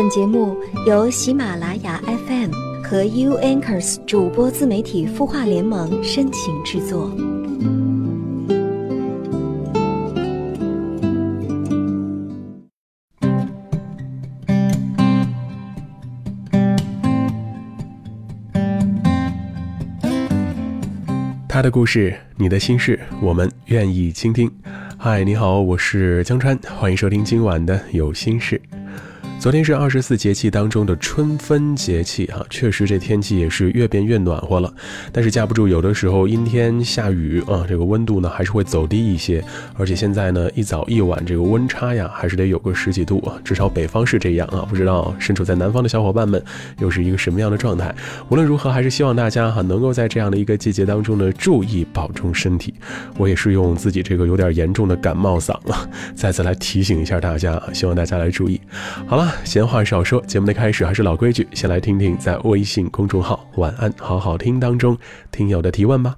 本节目由喜马拉雅 FM 和 U Anchors 主播自媒体孵化联盟深情制作。他的故事，你的心事，我们愿意倾听。嗨，你好，我是江川，欢迎收听今晚的有心事。昨天是二十四节气当中的春分节气哈，确实这天气也是越变越暖和了。但是架不住有的时候阴天下雨啊，这个温度呢还是会走低一些。而且现在呢一早一晚这个温差呀，还是得有个十几度啊，至少北方是这样啊。不知道身处在南方的小伙伴们又是一个什么样的状态？无论如何，还是希望大家哈能够在这样的一个季节当中呢注意保重身体。我也是用自己这个有点严重的感冒嗓啊，再次来提醒一下大家，希望大家来注意。好了。闲话少说，节目的开始还是老规矩，先来听听在微信公众号“晚安好好听”当中听友的提问吧。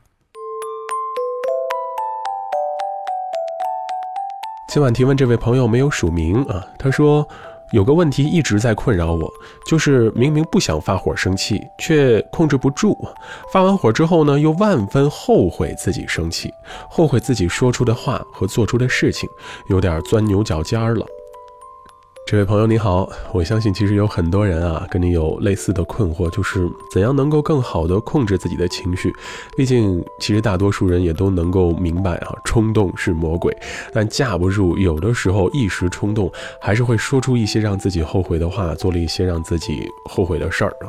今晚提问这位朋友没有署名啊，他说有个问题一直在困扰我，就是明明不想发火生气，却控制不住，发完火之后呢，又万分后悔自己生气，后悔自己说出的话和做出的事情，有点钻牛角尖了。这位朋友你好，我相信其实有很多人啊跟你有类似的困惑，就是怎样能够更好的控制自己的情绪。毕竟其实大多数人也都能够明白啊，冲动是魔鬼，但架不住有的时候一时冲动，还是会说出一些让自己后悔的话，做了一些让自己后悔的事儿啊。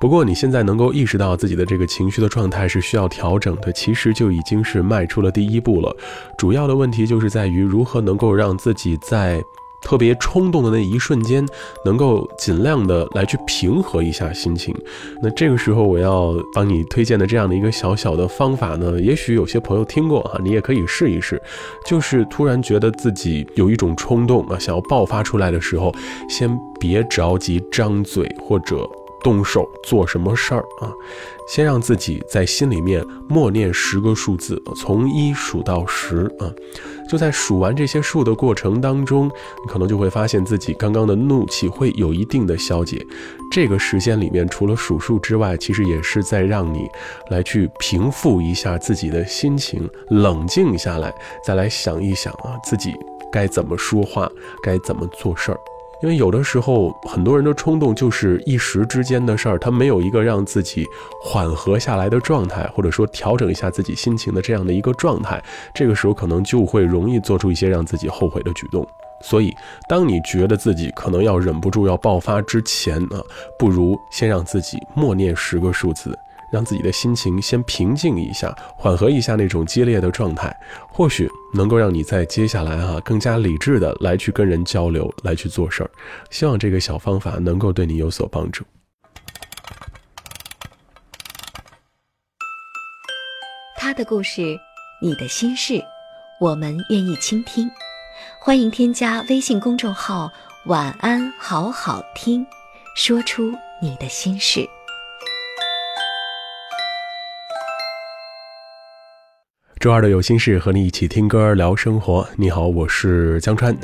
不过你现在能够意识到自己的这个情绪的状态是需要调整的，其实就已经是迈出了第一步了。主要的问题就是在于如何能够让自己在。特别冲动的那一瞬间，能够尽量的来去平和一下心情。那这个时候，我要帮你推荐的这样的一个小小的方法呢，也许有些朋友听过哈，你也可以试一试。就是突然觉得自己有一种冲动啊，想要爆发出来的时候，先别着急张嘴或者动手做什么事儿啊，先让自己在心里面默念十个数字，从一数到十啊。就在数完这些数的过程当中，你可能就会发现自己刚刚的怒气会有一定的消解。这个时间里面，除了数数之外，其实也是在让你来去平复一下自己的心情，冷静下来，再来想一想啊，自己该怎么说话，该怎么做事儿。因为有的时候，很多人的冲动就是一时之间的事儿，他没有一个让自己缓和下来的状态，或者说调整一下自己心情的这样的一个状态，这个时候可能就会容易做出一些让自己后悔的举动。所以，当你觉得自己可能要忍不住要爆发之前啊，不如先让自己默念十个数字。让自己的心情先平静一下，缓和一下那种激烈的状态，或许能够让你在接下来哈更加理智的来去跟人交流，来去做事儿。希望这个小方法能够对你有所帮助。他的故事，你的心事，我们愿意倾听。欢迎添加微信公众号“晚安好好听”，说出你的心事。周二的有心事，和你一起听歌聊生活。你好，我是江川。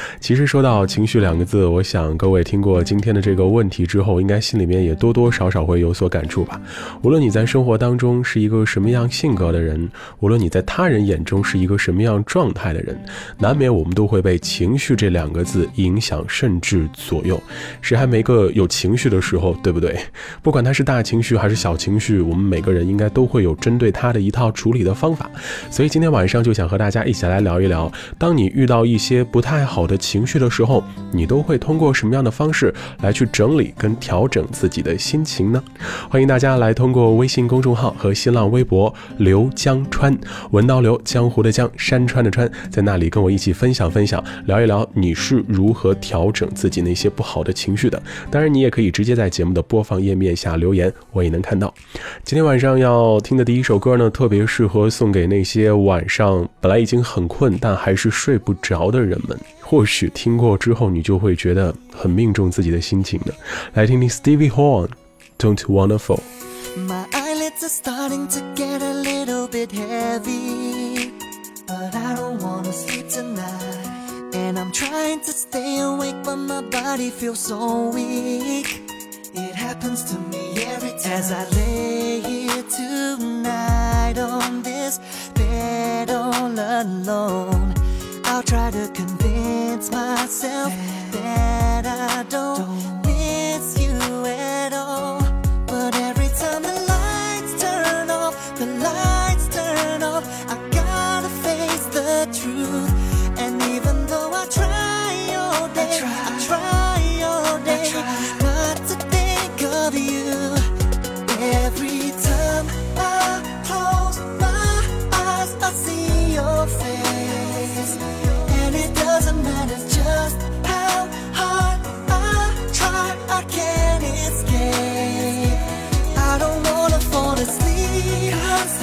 其实说到情绪两个字，我想各位听过今天的这个问题之后，应该心里面也多多少少会有所感触吧。无论你在生活当中是一个什么样性格的人，无论你在他人眼中是一个什么样状态的人，难免我们都会被情绪这两个字影响，甚至左右。谁还没个有情绪的时候，对不对？不管他是大情绪还是小情绪，我们每个人应该都会有针对他的一套处理的方法。所以今天晚上就想和大家一起来聊一聊，当你遇到一些不太好。我的情绪的时候，你都会通过什么样的方式来去整理跟调整自己的心情呢？欢迎大家来通过微信公众号和新浪微博“刘江川”，文刀刘江湖的江山川的川，在那里跟我一起分享分享，聊一聊你是如何调整自己那些不好的情绪的。当然，你也可以直接在节目的播放页面下留言，我也能看到。今天晚上要听的第一首歌呢，特别适合送给那些晚上本来已经很困，但还是睡不着的人们。或许听过之后，你就会觉得很命中自己的心情的。来听听 Stevie Horn Don't Wanna Fall。My eyelids are starting to get a little bit heavy, but I don't wanna sleep tonight. And I'm trying to stay awake, but my body feels so weak. It happens to me every time as I lay here tonight on this bed all alone. I'll try to convince myself that I don't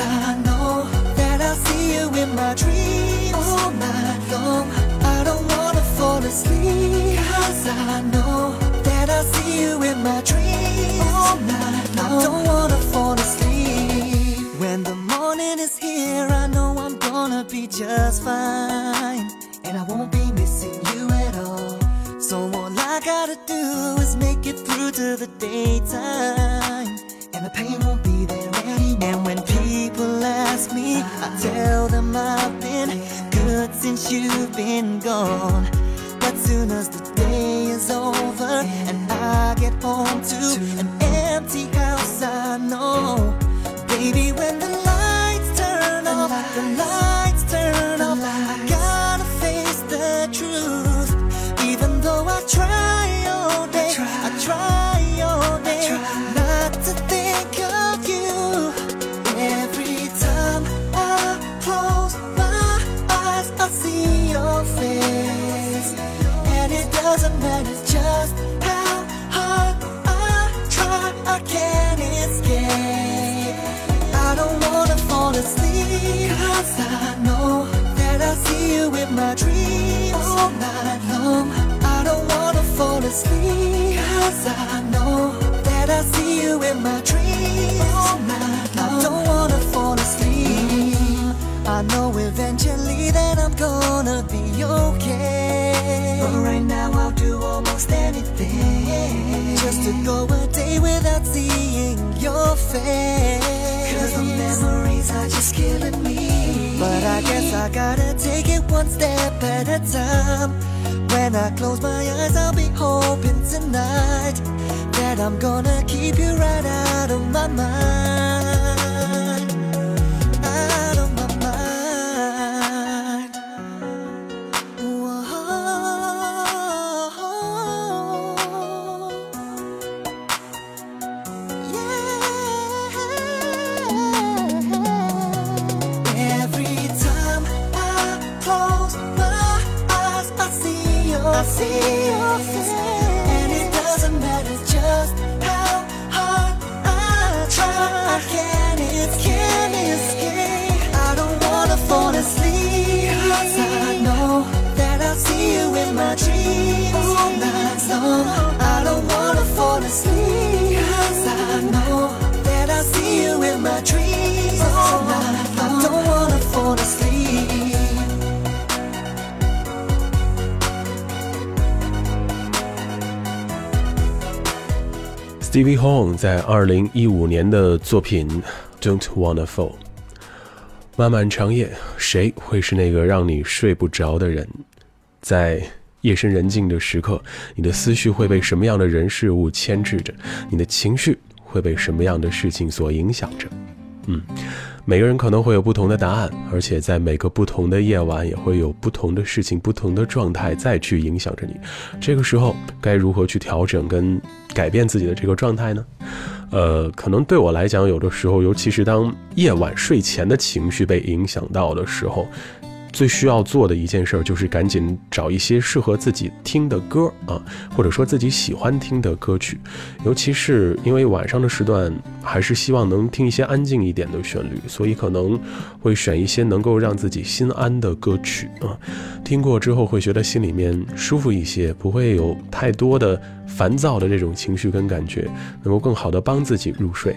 I know that I'll see you in my dreams all night long. I don't wanna fall asleep, cause I know that I'll see you in my dreams all night long. I don't wanna fall asleep. When the morning is here, I know I'm gonna be just fine. And I won't be missing you at all. So all I gotta do is make it through to the daytime. And the pain won't be there me, I tell them I've been good since you've been gone. But soon as the day is over and I get home to an empty house, I know, baby, when the all night long. I don't wanna fall asleep, cause I know that I'll see you in my dreams all night long. I don't wanna fall asleep. I know eventually that I'm gonna be okay. But right now I'll do almost anything just to go a day without seeing your face. But I guess I gotta take it one step at a time. When I close my eyes, I'll be hoping tonight that I'm gonna keep you in my dreams all night long. I don't wanna fall asleep. 'cause I know that I'll see you in my dreams all night long. I don't wanna fall asleep. Stevie Hong 在二零一五年的作品《Don't Wanna Fall》。漫漫长夜，谁会是那个让你睡不着的人？在夜深人静的时刻，你的思绪会被什么样的人事物牵制着？你的情绪会被什么样的事情所影响着？嗯，每个人可能会有不同的答案，而且在每个不同的夜晚，也会有不同的事情、不同的状态再去影响着你。这个时候，该如何去调整跟改变自己的这个状态呢？呃，可能对我来讲，有的时候，尤其是当夜晚睡前的情绪被影响到的时候，最需要做的一件事儿就是赶紧找一些适合自己听的歌啊，或者说自己喜欢听的歌曲，尤其是因为晚上的时段还是希望能听一些安静一点的旋律，所以可能会选一些能够让自己心安的歌曲啊，听过之后会觉得心里面舒服一些，不会有太多的烦躁的这种情绪跟感觉，能够更好的帮自己入睡。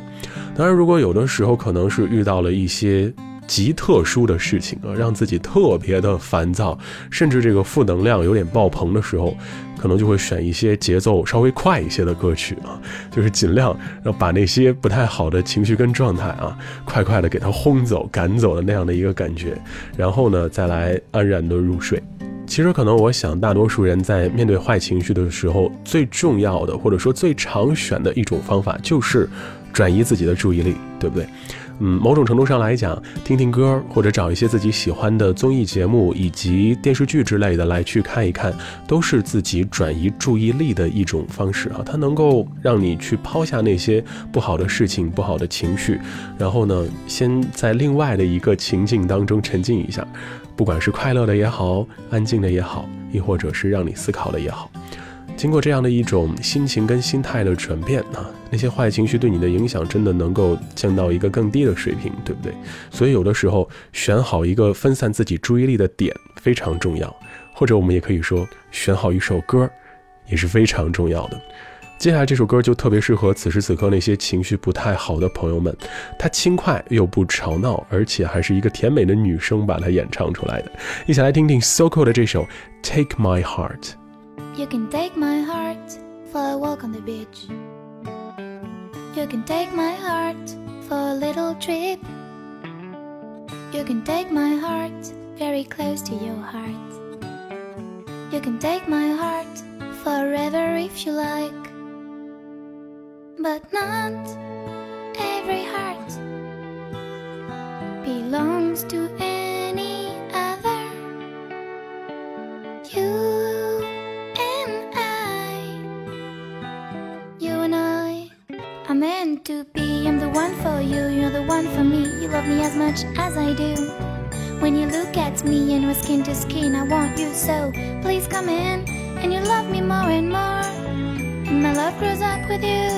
当然，如果有的时候可能是遇到了一些极特殊的事情啊，让自己特别的烦躁，甚至这个负能量有点爆棚的时候，可能就会选一些节奏稍微快一些的歌曲啊，就是尽量让把那些不太好的情绪跟状态啊，快快的给它轰走、赶走的那样的一个感觉，然后呢，再来安然的入睡。其实，可能我想，大多数人在面对坏情绪的时候，最重要的或者说最常选的一种方法，就是转移自己的注意力，对不对？嗯，某种程度上来讲，听听歌或者找一些自己喜欢的综艺节目以及电视剧之类的来去看一看，都是自己转移注意力的一种方式啊。它能够让你去抛下那些不好的事情、不好的情绪，然后呢，先在另外的一个情境当中沉浸一下。不管是快乐的也好，安静的也好，亦或者是让你思考的也好，经过这样的一种心情跟心态的转变啊，那些坏情绪对你的影响真的能够降到一个更低的水平，对不对？所以有的时候选好一个分散自己注意力的点非常重要，或者我们也可以说选好一首歌也是非常重要的。接下来这首歌就特别适合此时此刻那些情绪不太好的朋友们，它轻快又不吵闹，而且还是一个甜美的女生把它演唱出来的。一起来听听 Soko 的这首《Take My Heart》。You can take my heart for a walk on the beach. You can take my heart for a little trip. You can take my heart very close to your heart. You can take my heart forever if you like. But not every heart belongs to any love me as much as I do. When you look at me and we're skin to skin, I want you so. Please come in and you love me more and more. And my love grows up with you.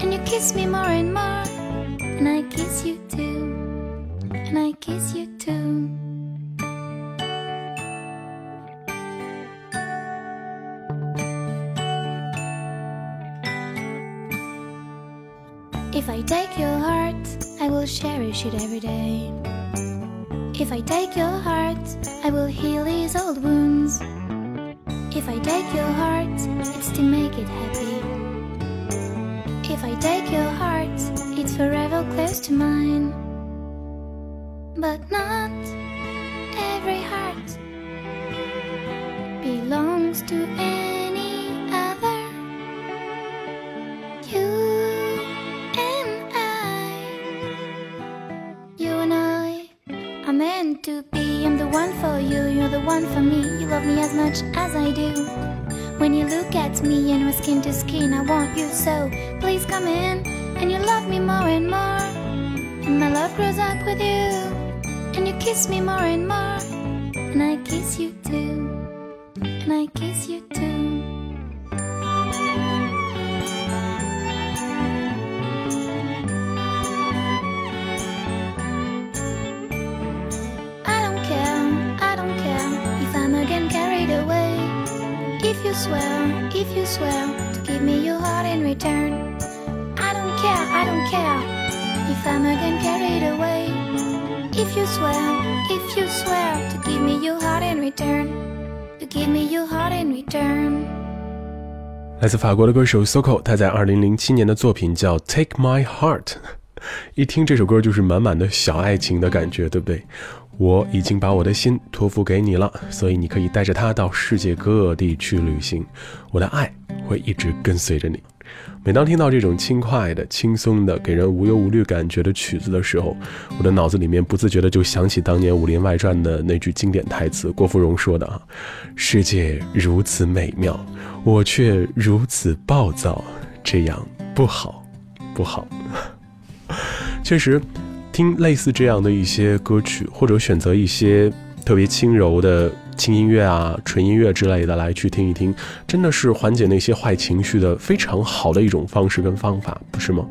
And you kiss me more and more. And I kiss you it every day. If I take your heart, I will heal these old wounds. If I take your heart, it's to make it happy. If I take your heart, it's forever close to mine. But not skin to skin, I want you so. Please come in and you love me more and more. And my love grows up with you. And you kiss me more and more. And I kiss you too. And I kiss you too. If you swear, if you swear to give me your heart in return. I don't care, I don't care if I'm again carried away. If you swear, if you swear to give me your heart in return. To give me your heart in return. 来自法国的歌手 Soko，他在2007年的作品叫《Take My Heart》，一听这首歌就是满满的小爱情的感觉，对不对？ 我已经把我的心托付给你了，所以你可以带着它到世界各地去旅行。我的爱会一直跟随着你。每当听到这种轻快的、轻松的、给人无忧无虑感觉的曲子的时候，我的脑子里面不自觉的就想起当年《武林外传》的那句经典台词，郭芙蓉说的啊：“世界如此美妙，我却如此暴躁，这样不好，不好。” 确实。听类似这样的一些歌曲，或者选择一些特别轻柔的轻音乐啊、纯音乐之类的来去听一听，真的是缓解那些坏情绪的非常好的一种方式跟方法，不是吗？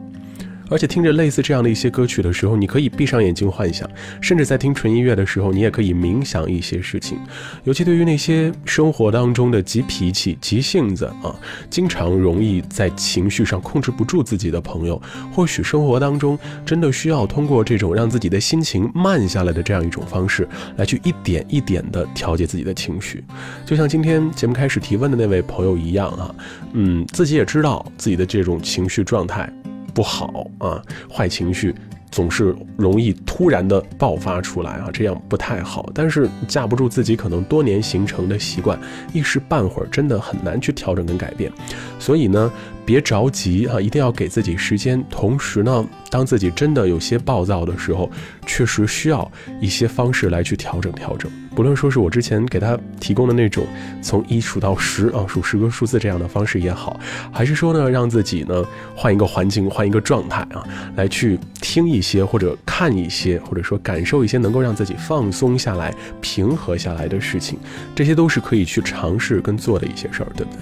而且听着类似这样的一些歌曲的时候，你可以闭上眼睛幻想，甚至在听纯音乐的时候，你也可以冥想一些事情。尤其对于那些生活当中的急脾气、急性子啊，经常容易在情绪上控制不住自己的朋友，或许生活当中真的需要通过这种让自己的心情慢下来的这样一种方式，来去一点一点的调节自己的情绪。就像今天节目开始提问的那位朋友一样啊，嗯，自己也知道自己的这种情绪状态。不好啊，坏情绪总是容易突然的爆发出来啊，这样不太好。但是架不住自己可能多年形成的习惯，一时半会儿真的很难去调整跟改变。所以呢，别着急啊，一定要给自己时间。同时呢，当自己真的有些暴躁的时候，确实需要一些方式来去调整调整。不论说是我之前给他提供的那种从一数到十啊，数十个数字这样的方式也好，还是说呢，让自己呢换一个环境，换一个状态啊，来去听一些或者看一些，或者说感受一些能够让自己放松下来、平和下来的事情，这些都是可以去尝试跟做的一些事儿，对不对？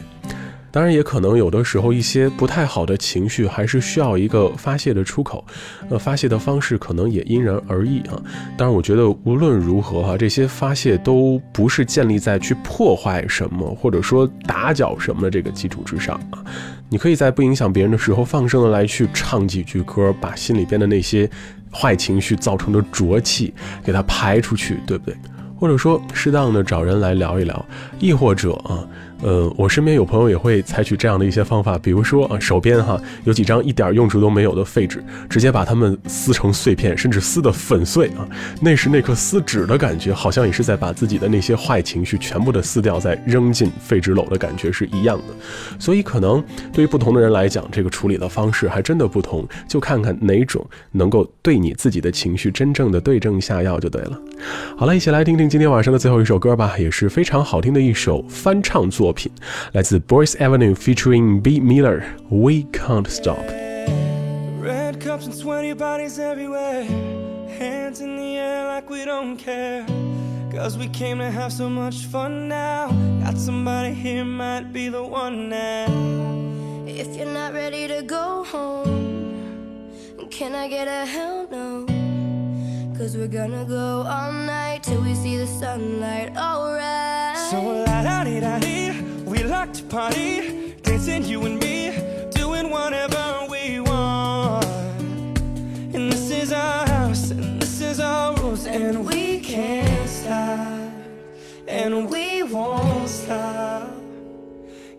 当然，也可能有的时候一些不太好的情绪还是需要一个发泄的出口，呃，发泄的方式可能也因人而异啊。当然，我觉得无论如何哈，这些发泄都不是建立在去破坏什么或者说打搅什么的这个基础之上啊。你可以在不影响别人的时候，放声的来去唱几句歌，把心里边的那些坏情绪造成的浊气给它排出去，对不对？或者说，适当的找人来聊一聊，亦或者啊。呃，我身边有朋友也会采取这样的一些方法，比如说啊，手边哈有几张一点用处都没有的废纸，直接把它们撕成碎片，甚至撕得粉碎啊。那时那刻撕纸的感觉，好像也是在把自己的那些坏情绪全部的撕掉，再扔进废纸篓的感觉是一样的。所以可能对于不同的人来讲，这个处理的方式还真的不同，就看看哪种能够对你自己的情绪真正的对症下药就对了。好了，一起来听听今天晚上的最后一首歌吧，也是非常好听的一首翻唱作。作品来自 Boys Avenue featuring B Miller We Can't Stop Red cups and sweaty bodies everywhere Hands in the air like we don't care Cause we came to have so much fun now Got somebody here might be the one now If you're not ready to go home Can I get a hell no? Cause we're gonna go all night till we see the sunlight, alright So la da dee da dee to party, dancing you and me, doing whatever we want. And this is our house, and this is our rules, and we can't stop, and we won't stop.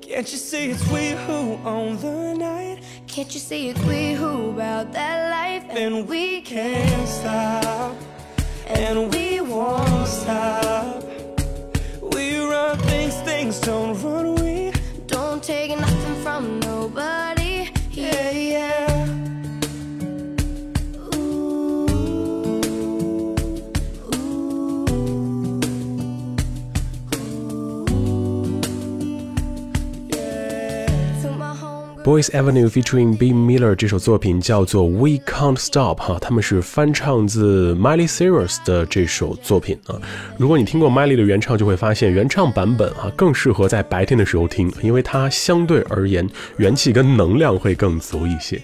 Can't you see it's we who own the night? Can't you see it's we who about that life? And we can't stop, and we won't stop We run things, things don't run. We Boys Avenue featuring B Miller 这首作品叫做 We Can't Stop 哈，他们是翻唱自 Miley Cyrus 的这首作品啊。如果你听过 Miley 的原唱，就会发现原唱版本啊更适合在白天的时候听，因为它相对而言元气跟能量会更足一些。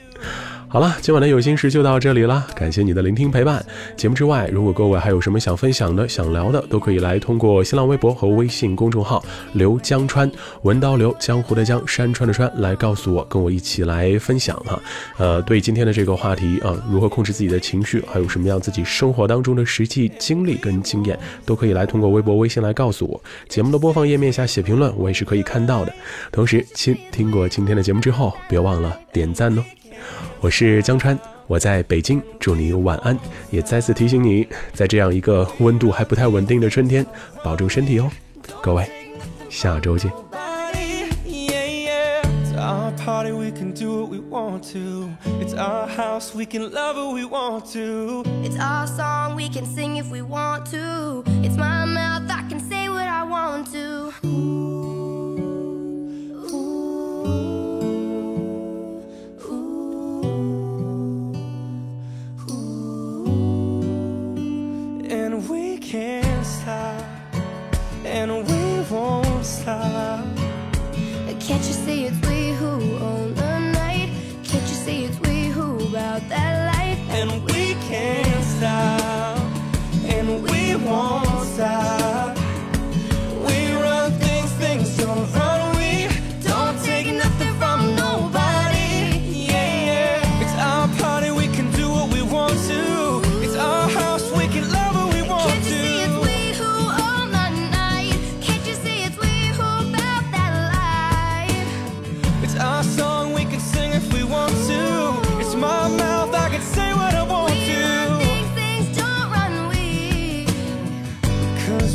好了，今晚的有心事就到这里了，感谢你的聆听陪伴。节目之外，如果各位还有什么想分享的、想聊的，都可以来通过新浪微博和微信公众号“刘江川文刀刘江湖的江山川的川”来告诉我，跟我一起来分享哈。呃，对今天的这个话题啊，如何控制自己的情绪，还有什么样自己生活当中的实际经历跟经验，都可以来通过微博、微信来告诉我。节目的播放页面下写评论，我也是可以看到的。同时，亲听过今天的节目之后，别忘了点赞哦。我是江川，我在北京，祝你晚安。也再次提醒你，在这样一个温度还不太稳定的春天，保重身体哦。各位，下周见。It's we who it's?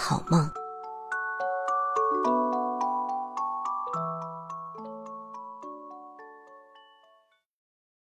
好梦。